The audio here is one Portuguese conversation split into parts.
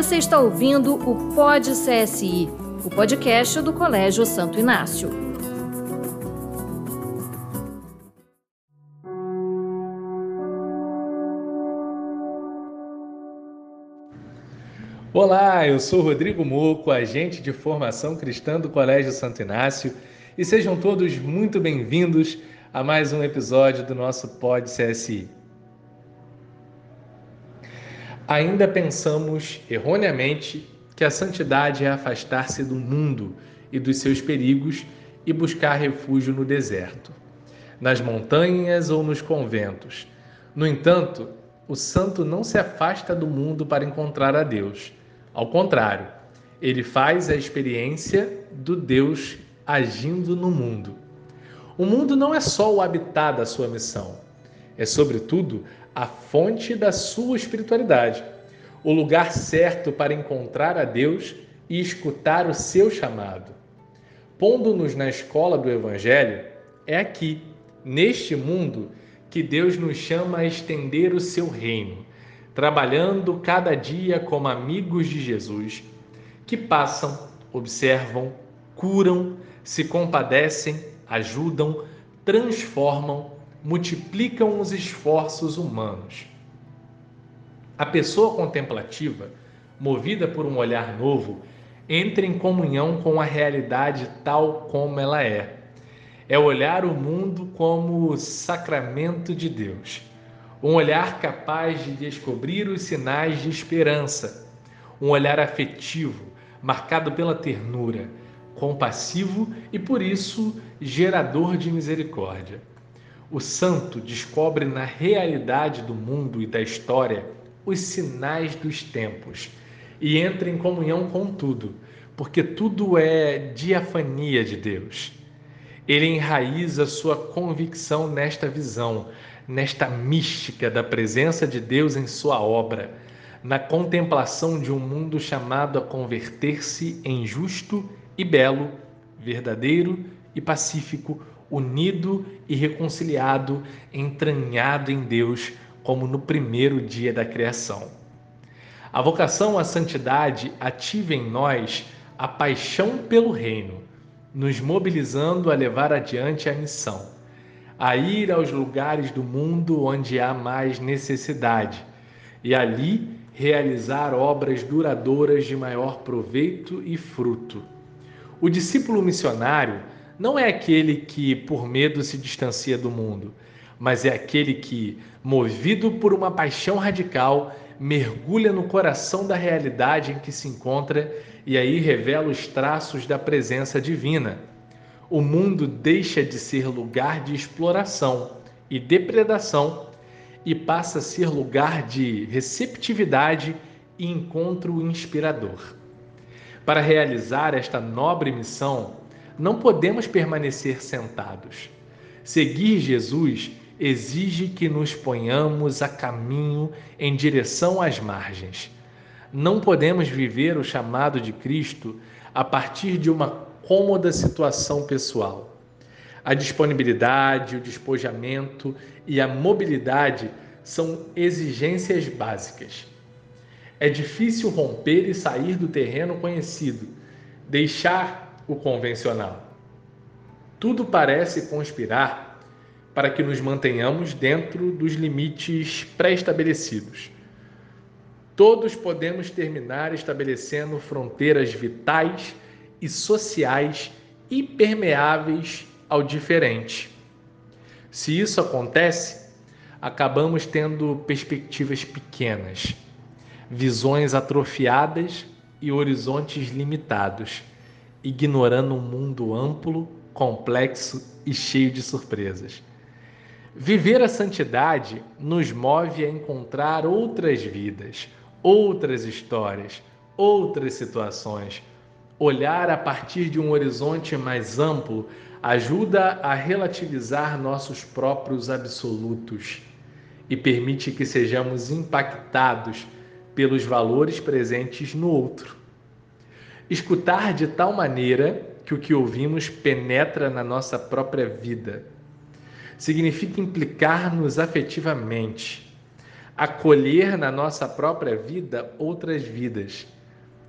Você está ouvindo o Pod CSI, o podcast do Colégio Santo Inácio. Olá, eu sou Rodrigo Moco, agente de formação cristã do Colégio Santo Inácio, e sejam todos muito bem-vindos a mais um episódio do nosso Pod CSI. Ainda pensamos erroneamente que a santidade é afastar-se do mundo e dos seus perigos e buscar refúgio no deserto, nas montanhas ou nos conventos. No entanto, o santo não se afasta do mundo para encontrar a Deus. Ao contrário, ele faz a experiência do Deus agindo no mundo. O mundo não é só o habitat da sua missão, é, sobretudo, a fonte da sua espiritualidade, o lugar certo para encontrar a Deus e escutar o seu chamado. Pondo-nos na escola do Evangelho, é aqui, neste mundo, que Deus nos chama a estender o seu reino, trabalhando cada dia como amigos de Jesus, que passam, observam, curam, se compadecem, ajudam, transformam multiplicam os esforços humanos. A pessoa contemplativa, movida por um olhar novo, entra em comunhão com a realidade tal como ela é. É olhar o mundo como sacramento de Deus. Um olhar capaz de descobrir os sinais de esperança. Um olhar afetivo, marcado pela ternura, compassivo e, por isso, gerador de misericórdia. O santo descobre na realidade do mundo e da história os sinais dos tempos e entra em comunhão com tudo, porque tudo é diafania de Deus. Ele enraiza sua convicção nesta visão, nesta mística da presença de Deus em sua obra, na contemplação de um mundo chamado a converter-se em justo e belo, verdadeiro e pacífico, unido e reconciliado, entranhado em Deus, como no primeiro dia da criação. A vocação à santidade ativa em nós a paixão pelo reino, nos mobilizando a levar adiante a missão, a ir aos lugares do mundo onde há mais necessidade e ali realizar obras duradouras de maior proveito e fruto. O discípulo missionário não é aquele que por medo se distancia do mundo, mas é aquele que, movido por uma paixão radical, mergulha no coração da realidade em que se encontra e aí revela os traços da presença divina. O mundo deixa de ser lugar de exploração e depredação e passa a ser lugar de receptividade e encontro inspirador. Para realizar esta nobre missão, não podemos permanecer sentados. Seguir Jesus exige que nos ponhamos a caminho em direção às margens. Não podemos viver o chamado de Cristo a partir de uma cômoda situação pessoal. A disponibilidade, o despojamento e a mobilidade são exigências básicas. É difícil romper e sair do terreno conhecido, deixar o convencional. Tudo parece conspirar para que nos mantenhamos dentro dos limites pré-estabelecidos. Todos podemos terminar estabelecendo fronteiras vitais e sociais impermeáveis ao diferente. Se isso acontece, acabamos tendo perspectivas pequenas, visões atrofiadas e horizontes limitados ignorando um mundo amplo, complexo e cheio de surpresas. Viver a santidade nos move a encontrar outras vidas, outras histórias, outras situações. Olhar a partir de um horizonte mais amplo ajuda a relativizar nossos próprios absolutos e permite que sejamos impactados pelos valores presentes no outro. Escutar de tal maneira que o que ouvimos penetra na nossa própria vida. Significa implicar-nos afetivamente. acolher na nossa própria vida outras vidas,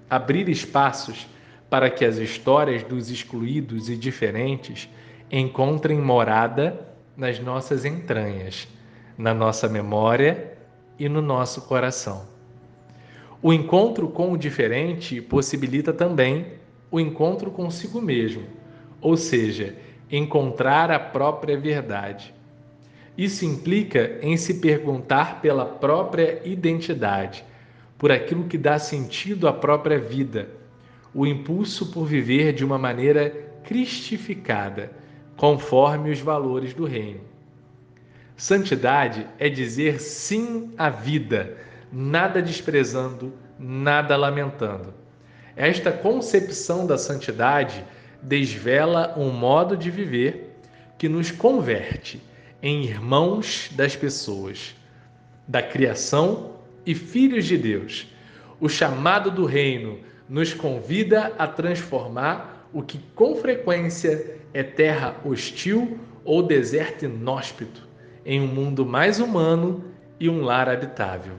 abrir espaços para que as histórias dos excluídos e diferentes encontrem morada nas nossas entranhas, na nossa memória e no nosso coração. O encontro com o diferente possibilita também o encontro consigo mesmo, ou seja, encontrar a própria verdade. Isso implica em se perguntar pela própria identidade, por aquilo que dá sentido à própria vida, o impulso por viver de uma maneira cristificada, conforme os valores do reino. Santidade é dizer sim à vida, nada desprezando, nada lamentando. Esta concepção da santidade desvela um modo de viver que nos converte em irmãos das pessoas, da criação e filhos de Deus. O chamado do reino nos convida a transformar o que com frequência é terra hostil ou deserto inóspito em um mundo mais humano e um lar habitável.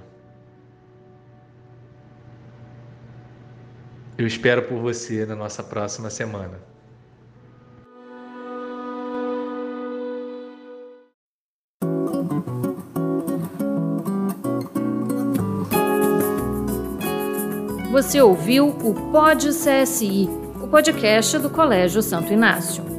Eu espero por você na nossa próxima semana. Você ouviu o Pod CSI, o podcast do Colégio Santo Inácio.